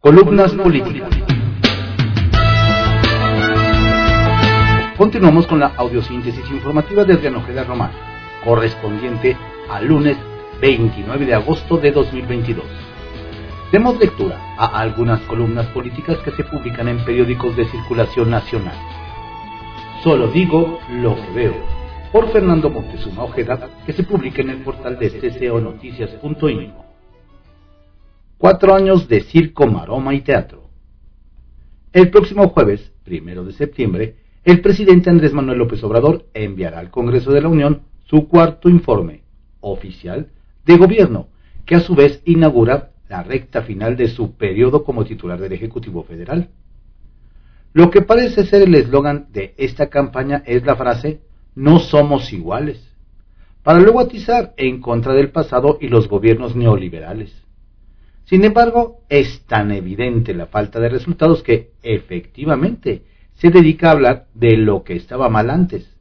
Columnas políticas. Continuamos con la audiosíntesis informativa de Adriano Ojeda Román, correspondiente al lunes 29 de agosto de 2022. Demos lectura a algunas columnas políticas que se publican en periódicos de circulación nacional. Solo digo lo que veo, por Fernando Montezuma Ojeda, que se publica en el portal de cconoticias.info. Cuatro años de circo, maroma y teatro. El próximo jueves, primero de septiembre, el presidente Andrés Manuel López Obrador enviará al Congreso de la Unión su cuarto informe oficial de gobierno, que a su vez inaugura la recta final de su periodo como titular del Ejecutivo Federal. Lo que parece ser el eslogan de esta campaña es la frase no somos iguales, para luego atizar en contra del pasado y los gobiernos neoliberales. Sin embargo, es tan evidente la falta de resultados que, efectivamente, se dedica a hablar de lo que estaba mal antes,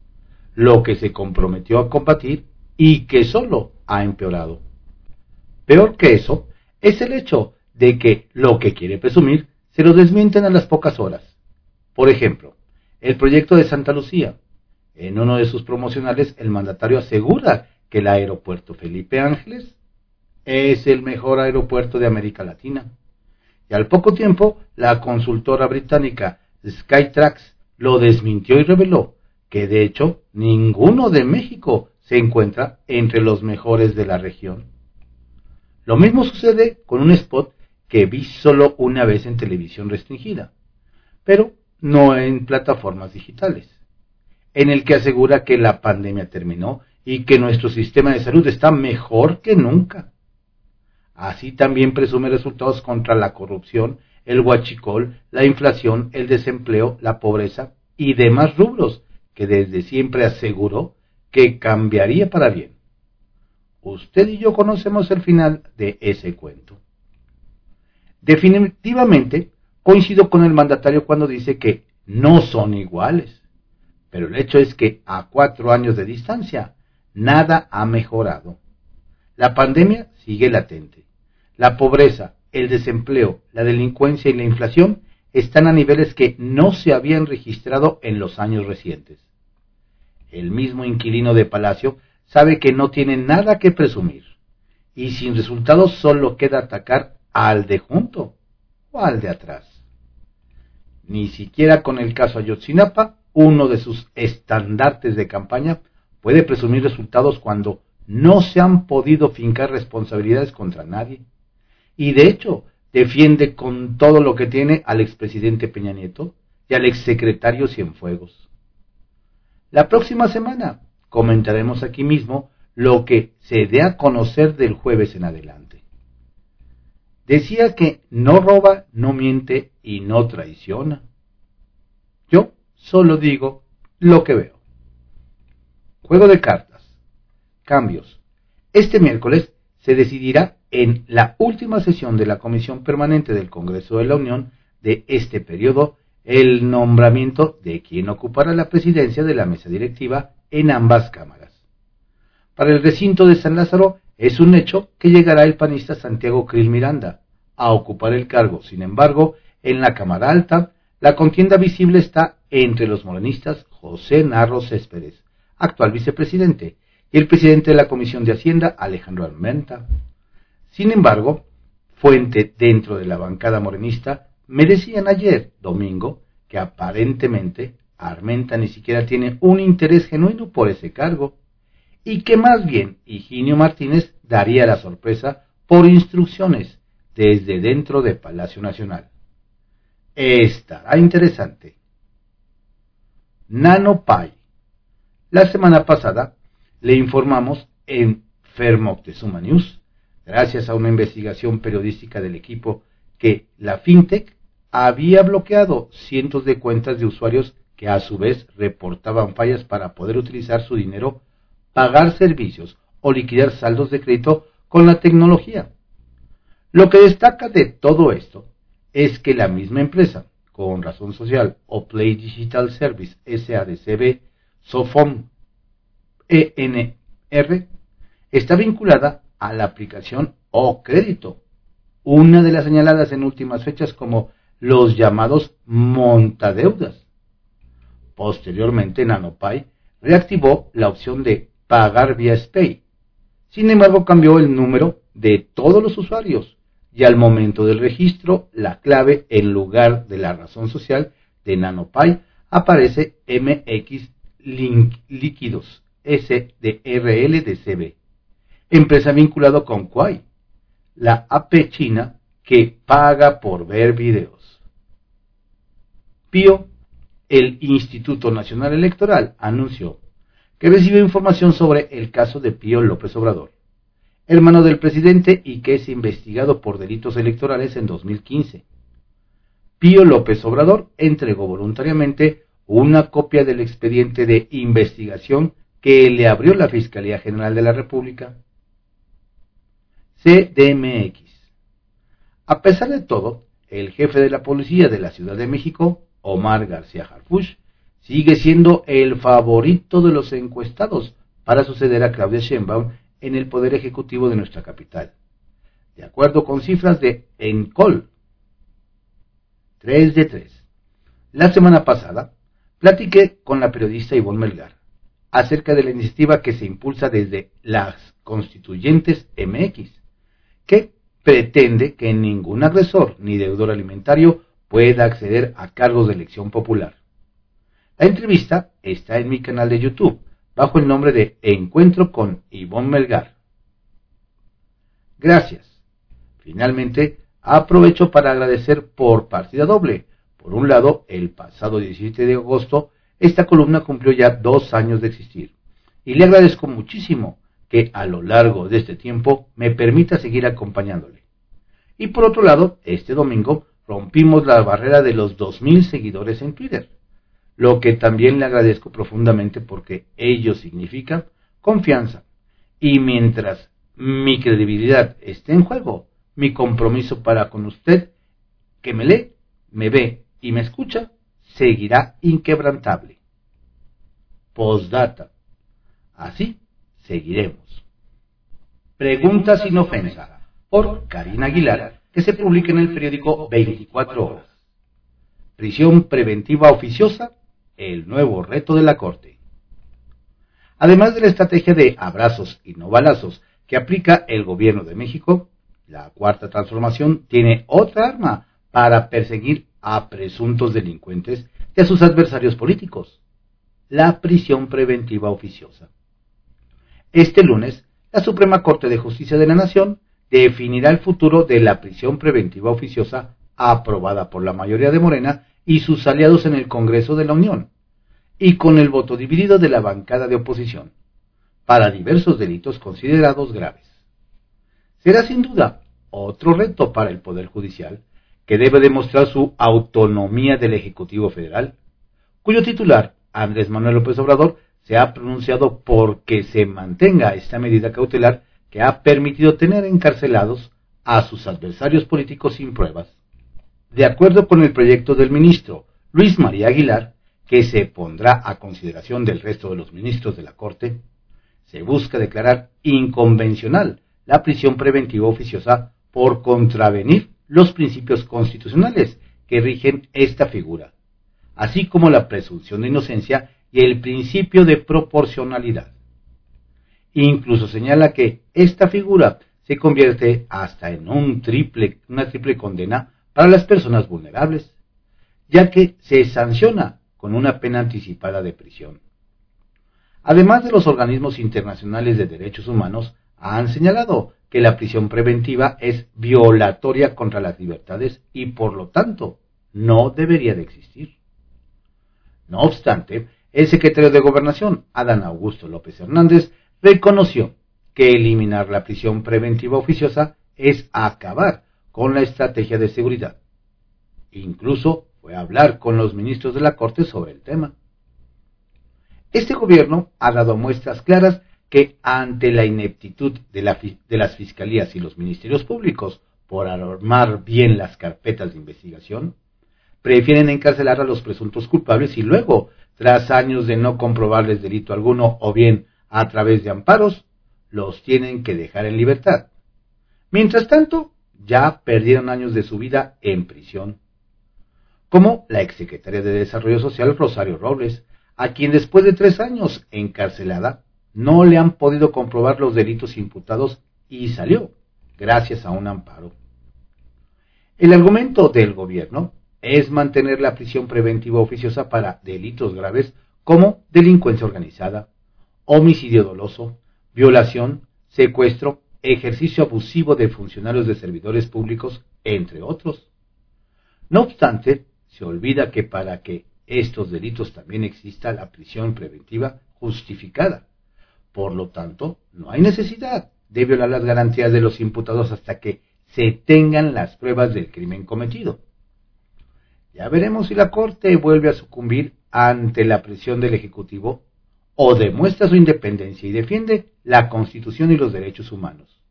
lo que se comprometió a combatir y que solo ha empeorado. Peor que eso es el hecho de que lo que quiere presumir se lo desmienten a las pocas horas. Por ejemplo, el proyecto de Santa Lucía. En uno de sus promocionales el mandatario asegura que el aeropuerto Felipe Ángeles es el mejor aeropuerto de América Latina. Y al poco tiempo, la consultora británica Skytrax lo desmintió y reveló que de hecho ninguno de México se encuentra entre los mejores de la región. Lo mismo sucede con un spot que vi solo una vez en televisión restringida, pero no en plataformas digitales, en el que asegura que la pandemia terminó y que nuestro sistema de salud está mejor que nunca. Así también presume resultados contra la corrupción el huachicol, la inflación, el desempleo, la pobreza y demás rubros que desde siempre aseguró que cambiaría para bien. Usted y yo conocemos el final de ese cuento. Definitivamente coincido con el mandatario cuando dice que no son iguales, pero el hecho es que a cuatro años de distancia nada ha mejorado. La pandemia sigue latente. La pobreza, el desempleo, la delincuencia y la inflación están a niveles que no se habían registrado en los años recientes. El mismo inquilino de Palacio sabe que no tiene nada que presumir y sin resultados solo queda atacar al de junto o al de atrás. Ni siquiera con el caso Ayotzinapa, uno de sus estandartes de campaña, puede presumir resultados cuando no se han podido fincar responsabilidades contra nadie y de hecho defiende con todo lo que tiene al expresidente Peña Nieto y al exsecretario Cienfuegos. La próxima semana comentaremos aquí mismo lo que se dé a conocer del jueves en adelante. Decía que no roba, no miente y no traiciona. Yo solo digo lo que veo. Juego de cartas. Cambios. Este miércoles se decidirá en la última sesión de la Comisión Permanente del Congreso de la Unión de este periodo el nombramiento de quien ocupará la presidencia de la mesa directiva en ambas cámaras. Para el recinto de San Lázaro es un hecho que llegará el panista Santiago Krill Miranda a ocupar el cargo. Sin embargo, en la Cámara Alta, la contienda visible está entre los morenistas José Narro Céspedes, actual vicepresidente, y el presidente de la Comisión de Hacienda, Alejandro Almenta. Sin embargo, fuente dentro de la bancada morenista me decían ayer, domingo, que aparentemente Armenta ni siquiera tiene un interés genuino por ese cargo y que más bien Higinio Martínez daría la sorpresa por instrucciones desde dentro de Palacio Nacional. Estará interesante. Nano Pai. La semana pasada le informamos en Fermoctezuma News gracias a una investigación periodística del equipo, que la FinTech había bloqueado cientos de cuentas de usuarios que a su vez reportaban fallas para poder utilizar su dinero, pagar servicios o liquidar saldos de crédito con la tecnología. Lo que destaca de todo esto es que la misma empresa, con razón social o Play Digital Service SADCB, SOFOM ENR, está vinculada a la aplicación O Crédito, una de las señaladas en últimas fechas como los llamados montadeudas. Posteriormente, NanoPay reactivó la opción de pagar vía SPAY. Sin embargo, cambió el número de todos los usuarios y al momento del registro, la clave en lugar de la razón social de NanoPay aparece MX Líquidos SDRL empresa vinculado con Quai, la AP china que paga por ver videos. Pío, el Instituto Nacional Electoral, anunció que recibió información sobre el caso de Pío López Obrador, hermano del presidente y que es investigado por delitos electorales en 2015. Pío López Obrador entregó voluntariamente una copia del expediente de investigación que le abrió la Fiscalía General de la República. CDMX. A pesar de todo, el jefe de la policía de la Ciudad de México, Omar García Harfuch, sigue siendo el favorito de los encuestados para suceder a Claudia Sheinbaum en el Poder Ejecutivo de nuestra capital. De acuerdo con cifras de ENCOL, 3 de 3. La semana pasada, platiqué con la periodista Ivonne Melgar acerca de la iniciativa que se impulsa desde las constituyentes MX, que pretende que ningún agresor ni deudor alimentario pueda acceder a cargos de elección popular. La entrevista está en mi canal de YouTube, bajo el nombre de Encuentro con Ivonne Melgar. Gracias. Finalmente, aprovecho para agradecer por partida doble. Por un lado, el pasado 17 de agosto, esta columna cumplió ya dos años de existir. Y le agradezco muchísimo que a lo largo de este tiempo me permita seguir acompañándole. Y por otro lado, este domingo rompimos la barrera de los 2.000 seguidores en Twitter, lo que también le agradezco profundamente porque ello significa confianza. Y mientras mi credibilidad esté en juego, mi compromiso para con usted, que me lee, me ve y me escucha, seguirá inquebrantable. Postdata. Así seguiremos. Pregunta sin ofensa por Karina Aguilar, que se publica en el periódico 24 horas. Prisión preventiva oficiosa, el nuevo reto de la Corte. Además de la estrategia de abrazos y no balazos que aplica el gobierno de México, la cuarta transformación tiene otra arma para perseguir a presuntos delincuentes y a sus adversarios políticos, la prisión preventiva oficiosa. Este lunes, la Suprema Corte de Justicia de la Nación definirá el futuro de la prisión preventiva oficiosa aprobada por la mayoría de Morena y sus aliados en el Congreso de la Unión, y con el voto dividido de la bancada de oposición, para diversos delitos considerados graves. Será sin duda otro reto para el Poder Judicial, que debe demostrar su autonomía del Ejecutivo Federal, cuyo titular, Andrés Manuel López Obrador, se ha pronunciado porque se mantenga esta medida cautelar que ha permitido tener encarcelados a sus adversarios políticos sin pruebas. De acuerdo con el proyecto del ministro Luis María Aguilar, que se pondrá a consideración del resto de los ministros de la Corte, se busca declarar inconvencional la prisión preventiva oficiosa por contravenir los principios constitucionales que rigen esta figura, así como la presunción de inocencia y el principio de proporcionalidad. Incluso señala que esta figura se convierte hasta en una triple condena para las personas vulnerables, ya que se sanciona con una pena anticipada de prisión. Además de los organismos internacionales de derechos humanos, han señalado que la prisión preventiva es violatoria contra las libertades y por lo tanto no debería de existir. No obstante, el secretario de Gobernación, Adán Augusto López Hernández, reconoció que eliminar la prisión preventiva oficiosa es acabar con la estrategia de seguridad. Incluso fue a hablar con los ministros de la Corte sobre el tema. Este gobierno ha dado muestras claras que ante la ineptitud de, las fiscalías y los ministerios públicos por armar bien las carpetas de investigación, prefieren encarcelar a los presuntos culpables y luego, tras años de no comprobarles delito alguno o bien a través de amparos, los tienen que dejar en libertad. Mientras tanto, ya perdieron años de su vida en prisión. Como la exsecretaria de Desarrollo Social Rosario Robles, a quien después de tres años encarcelada no le han podido comprobar los delitos imputados y salió, gracias a un amparo. El argumento del gobierno es mantener la prisión preventiva oficiosa para delitos graves como delincuencia organizada, homicidio doloso, violación, secuestro, ejercicio abusivo de funcionarios de servidores públicos, entre otros. No obstante, se olvida que para que estos delitos también exista la prisión preventiva justificada. Por lo tanto, no hay necesidad de violar las garantías de los imputados hasta que se tengan las pruebas del crimen cometido. Ya veremos si la Corte vuelve a sucumbir ante la presión del Ejecutivo o demuestra su independencia y defiende la Constitución y los derechos humanos.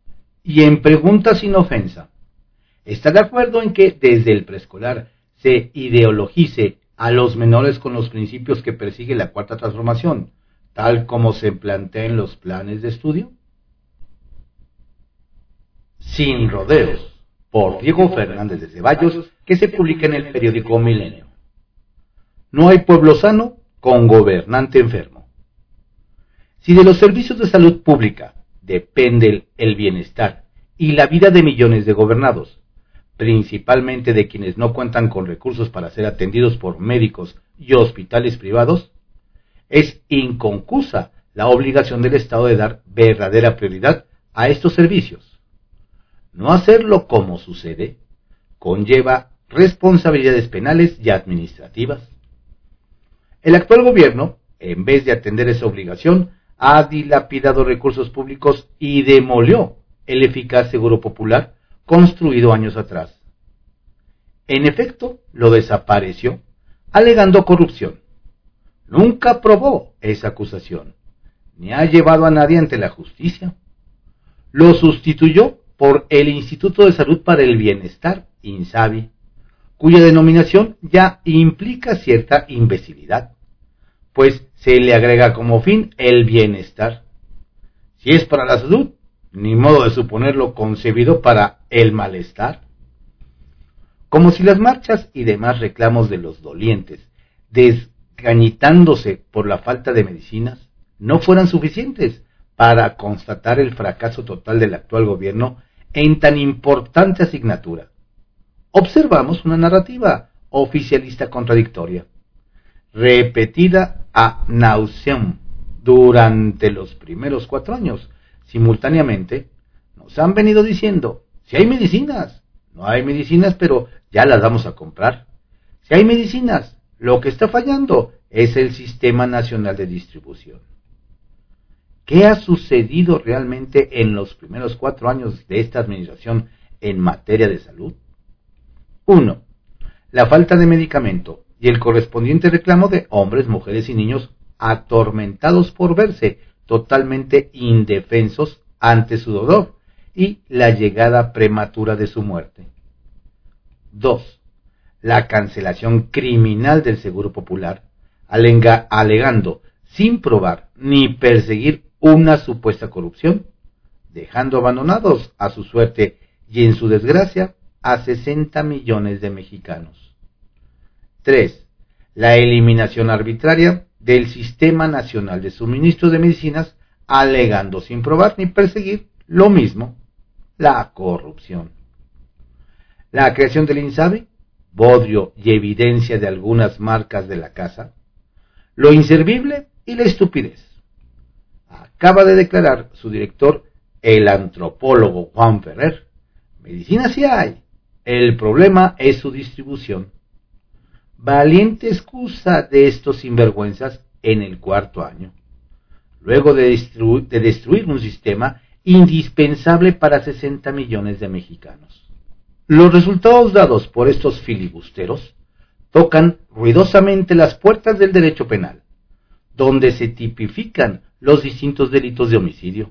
Y en pregunta sin ofensa, ¿está de acuerdo en que desde el preescolar se ideologice a los menores con los principios que persigue la cuarta transformación, tal como se plantea en los planes de estudio? Sin rodeos, por Diego Fernández de Ceballos, que se publica en el periódico Milenio. No hay pueblo sano con gobernante enfermo. Si de los servicios de salud pública depende el bienestar y la vida de millones de gobernados, principalmente de quienes no cuentan con recursos para ser atendidos por médicos y hospitales privados, es inconcusa la obligación del Estado de dar verdadera prioridad a estos servicios. No hacerlo como sucede conlleva responsabilidades penales y administrativas. El actual gobierno, en vez de atender esa obligación, ha dilapidado recursos públicos y demolió el eficaz Seguro Popular construido años atrás. En efecto, lo desapareció, alegando corrupción. Nunca probó esa acusación, ni ha llevado a nadie ante la justicia. Lo sustituyó por el Instituto de Salud para el Bienestar, INSABI, cuya denominación ya implica cierta imbecilidad, pues se le agrega como fin el bienestar. Si es para la salud, ni modo de suponerlo concebido para el malestar. Como si las marchas y demás reclamos de los dolientes, desgañitándose por la falta de medicinas, no fueran suficientes para constatar el fracaso total del actual gobierno en tan importante asignatura. Observamos una narrativa oficialista contradictoria, repetida a nauseam durante los primeros cuatro años, simultáneamente, nos han venido diciendo, si hay medicinas, no hay medicinas, pero ya las vamos a comprar. Si hay medicinas, lo que está fallando es el Sistema Nacional de Distribución. ¿Qué ha sucedido realmente en los primeros cuatro años de esta administración en materia de salud? Uno, La falta de medicamento y el correspondiente reclamo de hombres, mujeres y niños atormentados por verse totalmente indefensos ante su dolor y la llegada prematura de su muerte. 2. La cancelación criminal del Seguro Popular, alegando, sin probar ni perseguir una supuesta corrupción, dejando abandonados a su suerte y en su desgracia a 60 millones de mexicanos. 3. La eliminación arbitraria del Sistema Nacional de Suministro de Medicinas, alegando sin probar ni perseguir lo mismo, la corrupción. La creación del INSABI, bodrio y evidencia de algunas marcas de la casa, lo inservible y la estupidez. Acaba de declarar su director, el antropólogo Juan Ferrer, medicina sí hay, el problema es su distribución valiente excusa de estos sinvergüenzas en el cuarto año, luego de, destruir un sistema indispensable para 60 millones de mexicanos. Los resultados dados por estos filibusteros tocan ruidosamente las puertas del derecho penal, donde se tipifican los distintos delitos de homicidio.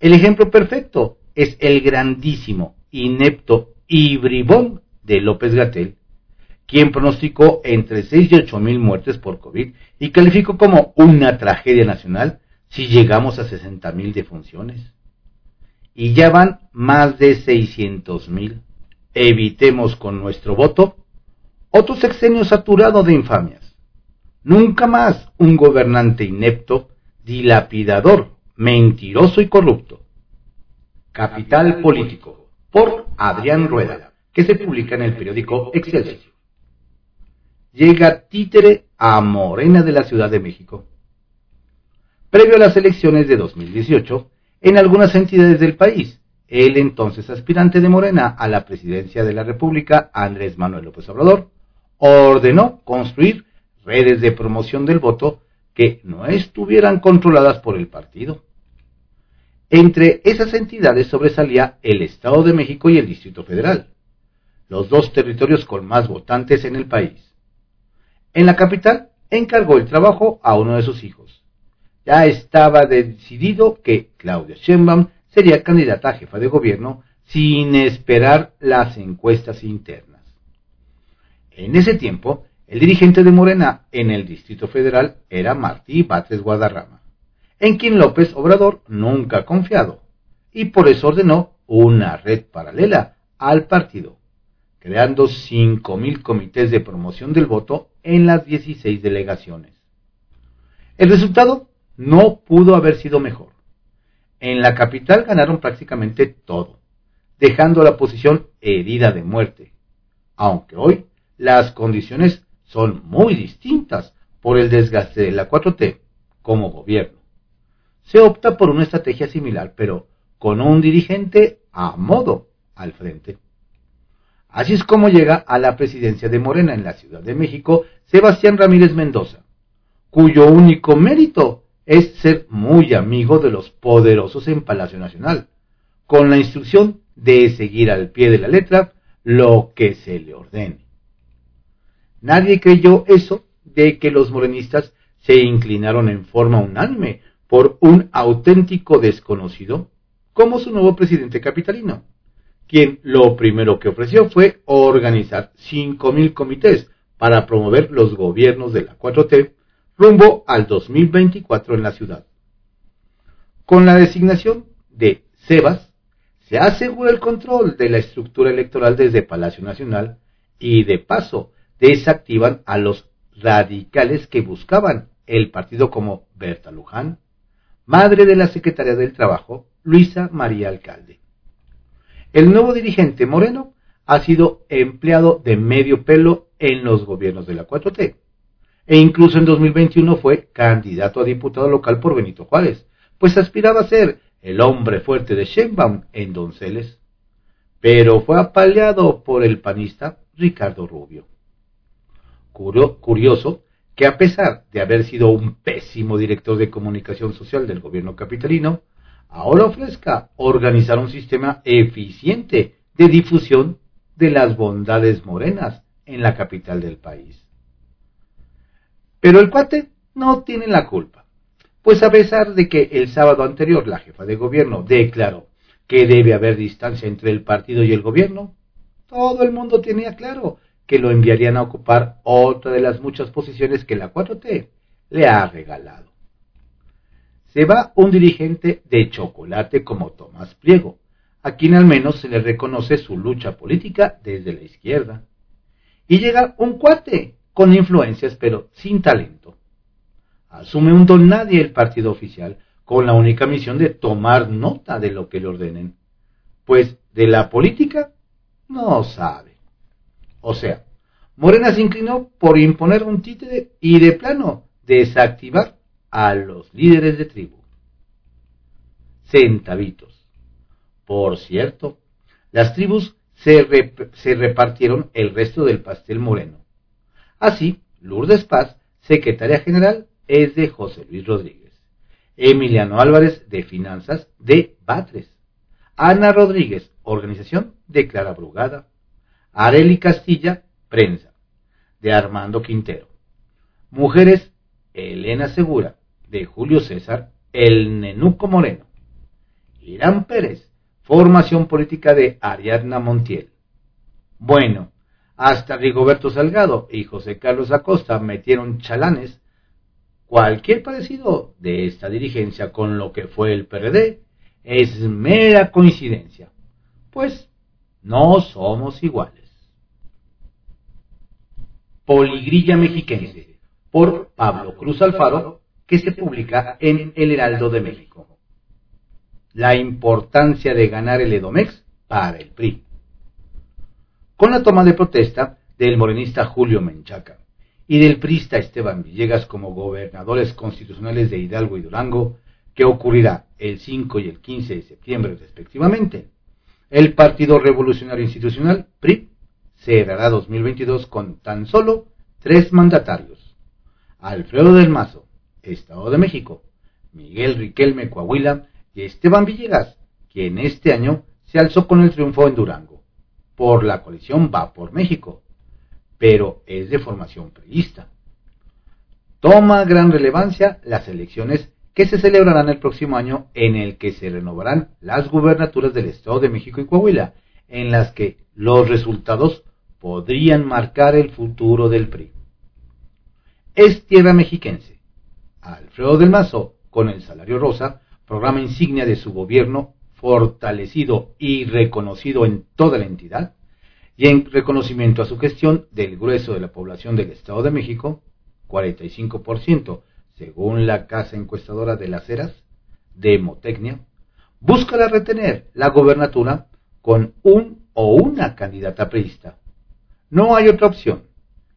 El ejemplo perfecto es el grandísimo, inepto y bribón de López Gatel, quien pronosticó entre 6 y 8 mil muertes por COVID y calificó como una tragedia nacional si llegamos a 60 mil defunciones. y ya van más de 600 mil. Evitemos con nuestro voto otro sexenio saturado de infamias. Nunca más un gobernante inepto, dilapidador, mentiroso y corrupto. Capital Político, por Adrián Rueda, que se publica en el periódico Excelsior. Llega títere a Morena de la Ciudad de México. Previo a las elecciones de 2018, en algunas entidades del país, el entonces aspirante de Morena a la presidencia de la República, Andrés Manuel López Obrador, ordenó construir redes de promoción del voto que no estuvieran controladas por el partido. Entre esas entidades sobresalía el Estado de México y el Distrito Federal, los dos territorios con más votantes en el país. En la capital encargó el trabajo a uno de sus hijos. Ya estaba decidido que Claudia Sheinbaum sería candidata a jefa de gobierno sin esperar las encuestas internas. En ese tiempo, el dirigente de Morena en el Distrito Federal era Martí Batres Guadarrama en quien López Obrador nunca ha confiado, y por eso ordenó una red paralela al partido, creando 5.000 comités de promoción del voto en las 16 delegaciones. El resultado no pudo haber sido mejor. En la capital ganaron prácticamente todo, dejando la posición herida de muerte, aunque hoy las condiciones son muy distintas por el desgaste de la 4T como gobierno se opta por una estrategia similar, pero con un dirigente a modo al frente. Así es como llega a la presidencia de Morena en la Ciudad de México Sebastián Ramírez Mendoza, cuyo único mérito es ser muy amigo de los poderosos en Palacio Nacional, con la instrucción de seguir al pie de la letra lo que se le ordene. Nadie creyó eso de que los morenistas se inclinaron en forma unánime por un auténtico desconocido como su nuevo presidente capitalino, quien lo primero que ofreció fue organizar 5.000 comités para promover los gobiernos de la 4T rumbo al 2024 en la ciudad. Con la designación de Sebas, se asegura el control de la estructura electoral desde Palacio Nacional y de paso desactivan a los radicales que buscaban el partido como Berta Luján, madre de la secretaria del Trabajo, Luisa María Alcalde. El nuevo dirigente Moreno ha sido empleado de medio pelo en los gobiernos de la 4T. E incluso en 2021 fue candidato a diputado local por Benito Juárez, pues aspiraba a ser el hombre fuerte de Sheinbaum en Donceles. Pero fue apaleado por el panista Ricardo Rubio. Curioso que a pesar de haber sido un pésimo director de comunicación social del gobierno capitalino, ahora ofrezca organizar un sistema eficiente de difusión de las bondades morenas en la capital del país. Pero el cuate no tiene la culpa, pues a pesar de que el sábado anterior la jefa de gobierno declaró que debe haber distancia entre el partido y el gobierno, todo el mundo tenía claro que lo enviarían a ocupar otra de las muchas posiciones que la 4T le ha regalado. Se va un dirigente de chocolate como Tomás Pliego, a quien al menos se le reconoce su lucha política desde la izquierda. Y llega un cuate con influencias pero sin talento. Asume un don nadie el partido oficial con la única misión de tomar nota de lo que le ordenen, pues de la política no sabe. O sea, Morena se inclinó por imponer un títere y de plano desactivar a los líderes de tribu. Centavitos. Por cierto, las tribus se, se, repartieron el resto del pastel moreno. Así, Lourdes Paz, secretaria general, es de José Luis Rodríguez. Emiliano Álvarez, de Finanzas, de Batres. Ana Rodríguez, organización de Clara Brugada. Areli Castilla, prensa, de Armando Quintero. Mujeres, Elena Segura, de Julio César, el Nenuco Moreno. Irán Pérez, formación política de Ariadna Montiel. Bueno, hasta Rigoberto Salgado y José Carlos Acosta metieron chalanes. Cualquier parecido de esta dirigencia con lo que fue el PRD es mera coincidencia, pues no somos iguales. Poligrilla Mexiquense, por Pablo Cruz Alfaro, que se publica en El Heraldo de México. La importancia de ganar el Edomex para el PRI. Con la toma de protesta del morenista Julio Menchaca y del prista Esteban Villegas como gobernadores constitucionales de Hidalgo y Durango, que ocurrirá el 5 y el 15 de septiembre respectivamente, el Partido Revolucionario Institucional, PRI, cerrará 2022 con tan solo tres mandatarios. Alfredo del Mazo, Estado de México, Miguel Riquelme Coahuila y Esteban Villegas, quien este año se alzó con el triunfo en Durango. Por la coalición va por México, pero es de formación priista. Toma gran relevancia las elecciones que se celebrarán el próximo año en el que se renovarán las gubernaturas del Estado de México y Coahuila, en las que los resultados podrían marcar el futuro del PRI. Es tierra mexiquense. Alfredo del Mazo, con el salario rosa, programa insignia de su gobierno, fortalecido y reconocido en toda la entidad, y en reconocimiento a su gestión del grueso de la población del Estado de México, 45%, según la casa encuestadora de las Heras, Demotecnia, buscará retener la gobernatura con un o una candidata priista. No hay otra opción.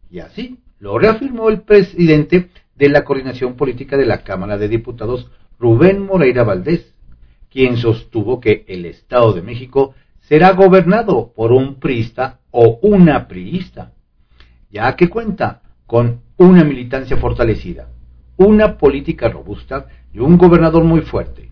Y así lo reafirmó el presidente de la coordinación política de la Cámara de Diputados, Rubén Moreira Valdés, quien sostuvo que el Estado de México será gobernado por un priista o una priista, ya que cuenta con una militancia fortalecida, una política robusta y un gobernador muy fuerte.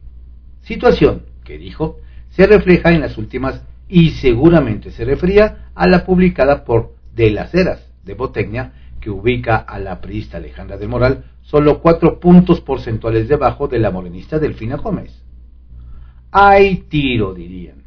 Situación que dijo se refleja en las últimas y seguramente se refería a la publicada por De las Heras de Botecnia, que ubica a la priista Alejandra de Moral solo cuatro puntos porcentuales debajo de la morenista Delfina Gómez. Hay tiro, dirían.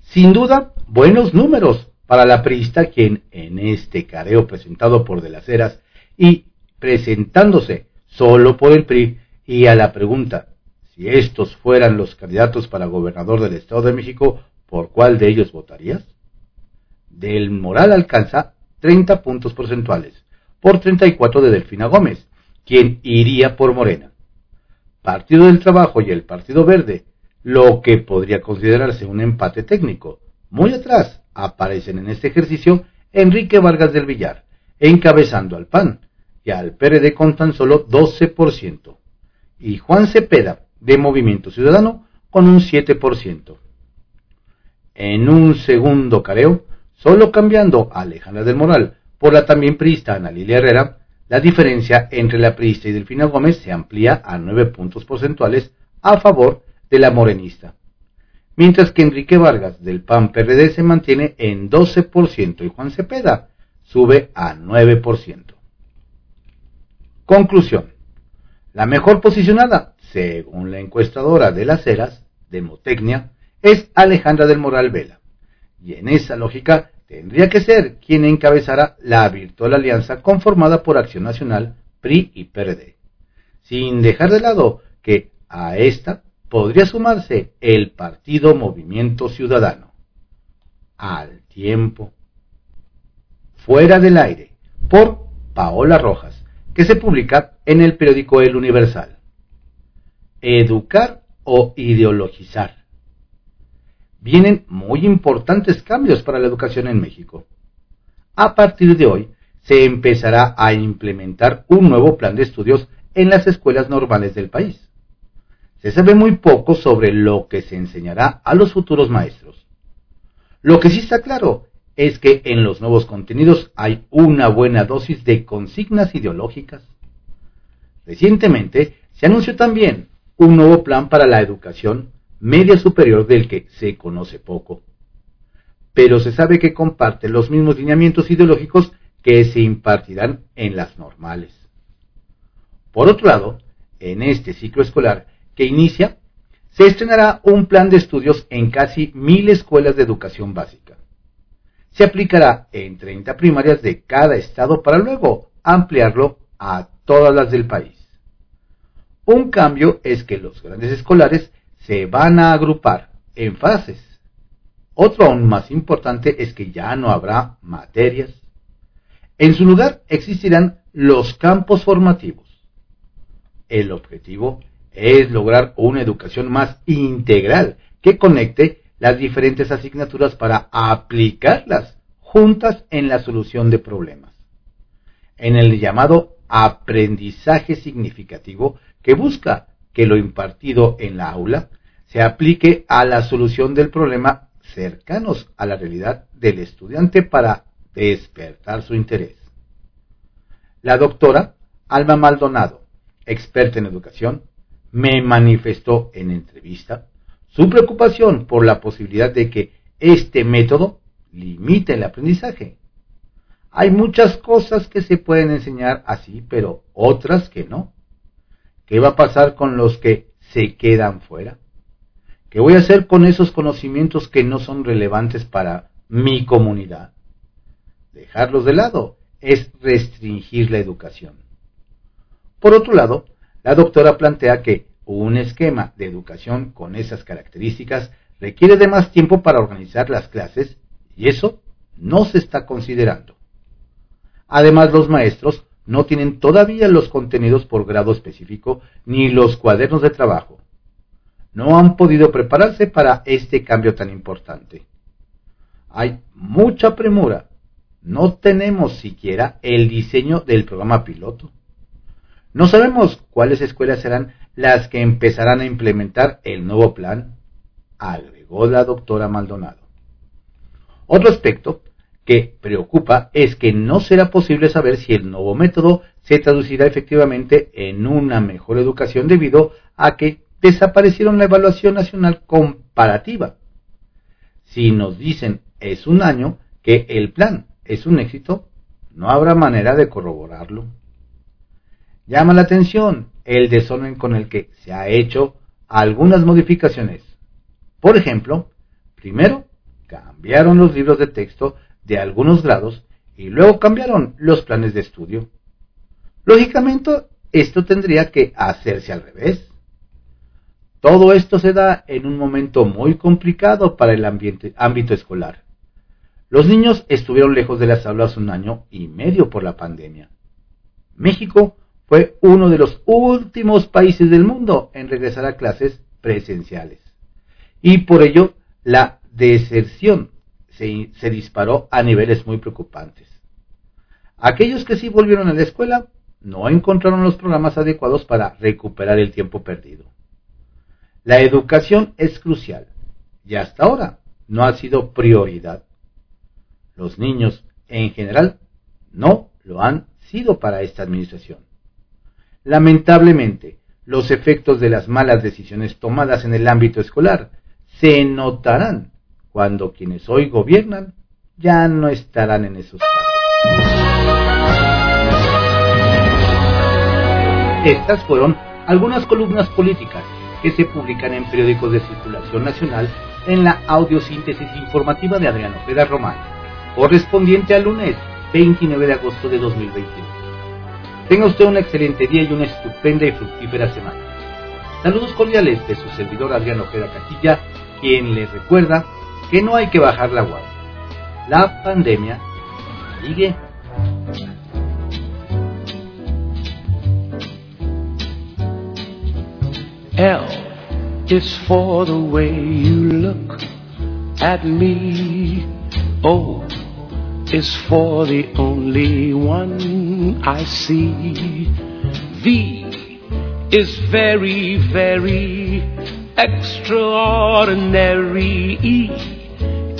Sin duda, buenos números para la priista, quien en este careo presentado por De las Heras y presentándose solo por el PRI y a la pregunta si estos fueran los candidatos para gobernador del Estado de México, ¿por cuál de ellos votarías? Del Moral alcanza 30 puntos porcentuales, por 34 de Delfina Gómez, quien iría por Morena. Partido del Trabajo y el Partido Verde lo que podría considerarse un empate técnico. Muy atrás aparecen en este ejercicio Enrique Vargas del Villar, encabezando al PAN, y al PRD con tan solo 12%, y Juan Cepeda, de Movimiento Ciudadano, con un 7%. En un segundo careo, solo cambiando a Alejandra del Moral por la también priista Ana Lilia Herrera, la diferencia entre la priista y Delfina Gómez se amplía a 9 puntos porcentuales a favor de la morenista, mientras que Enrique Vargas del PAN PRD se mantiene en 12% y Juan Cepeda sube a 9%. Conclusión. La mejor posicionada, según la encuestadora de las Heras, Demotecnia, es Alejandra del Moral Vela. Y en esa lógica tendría que ser quien encabezara la virtual alianza conformada por Acción Nacional, PRI y PRD. Sin dejar de lado que a esta podría sumarse el Partido Movimiento Ciudadano. Al tiempo. Fuera del aire, por Paola Rojas, que se publica en el periódico El Universal. Educar o ideologizar. Vienen muy importantes cambios para la educación en México. A partir de hoy, se empezará a implementar un nuevo plan de estudios en las escuelas normales del país se sabe muy poco sobre lo que se enseñará a los futuros maestros. Lo que sí está claro es que en los nuevos contenidos hay una buena dosis de consignas ideológicas. Recientemente se anunció también un nuevo plan para la educación media superior del que se conoce poco. Pero se sabe que comparte los mismos lineamientos ideológicos que se impartirán en las normales. Por otro lado, en este ciclo escolar que inicia, se estrenará un plan de estudios en casi mil escuelas de educación básica. Se aplicará en 30 primarias de cada estado para luego ampliarlo a todas las del país. Un cambio es que los grandes escolares se van a agrupar en fases. Otro aún más importante es que ya no habrá materias. En su lugar existirán los campos formativos. El objetivo es lograr una educación más integral que conecte las diferentes asignaturas para aplicarlas juntas en la solución de problemas. En el llamado aprendizaje significativo que busca que lo impartido en la aula se aplique a la solución del problema cercanos a la realidad del estudiante para despertar su interés. La doctora Alma Maldonado, experta en educación, me manifestó en entrevista su preocupación por la posibilidad de que este método limite el aprendizaje. Hay muchas cosas que se pueden enseñar así, pero otras que no. ¿Qué va a pasar con los que se quedan fuera? ¿Qué voy a hacer con esos conocimientos que no son relevantes para mi comunidad? Dejarlos de lado es restringir la educación. Por otro lado, la doctora plantea que un esquema de educación con esas características requiere de más tiempo para organizar las clases y eso no se está considerando. Además, los maestros no tienen todavía los contenidos por grado específico ni los cuadernos de trabajo. No han podido prepararse para este cambio tan importante. Hay mucha premura. No tenemos siquiera el diseño del programa piloto. No sabemos cuáles escuelas serán las que empezarán a implementar el nuevo plan, agregó la doctora Maldonado. Otro aspecto que preocupa es que no será posible saber si el nuevo método se traducirá efectivamente en una mejor educación debido a que desaparecieron la evaluación nacional comparativa. Si nos dicen es un año que el plan es un éxito, no habrá manera de corroborarlo. Llama la atención el desorden con el que se ha hecho algunas modificaciones. Por ejemplo, primero cambiaron los libros de texto de algunos grados y luego cambiaron los planes de estudio. Lógicamente, esto tendría que hacerse al revés. Todo esto se da en un momento muy complicado para el ámbito escolar. Los niños estuvieron lejos de las aulas un año y medio por la pandemia. México fue uno de los últimos países del mundo en regresar a clases presenciales. Y por ello la deserción se, disparó a niveles muy preocupantes. Aquellos que sí volvieron a la escuela no encontraron los programas adecuados para recuperar el tiempo perdido. La educación es crucial y hasta ahora no ha sido prioridad. Los niños en general no lo han sido para esta administración. Lamentablemente, los efectos de las malas decisiones tomadas en el ámbito escolar se notarán cuando quienes hoy gobiernan ya no estarán en esos cargos. Estas fueron algunas columnas políticas que se publican en periódicos de circulación nacional en la audiosíntesis informativa de Adriano Ojeda Román, correspondiente al lunes 29 de agosto de 2021. Tenga usted un excelente día y una estupenda y fructífera semana. Saludos cordiales de su servidor Adriano Ojeda Castilla, quien le recuerda que no hay que bajar la guardia. La pandemia sigue. L is for the way you look at me. Oh. is for the only one I see. V is very, very extraordinary. E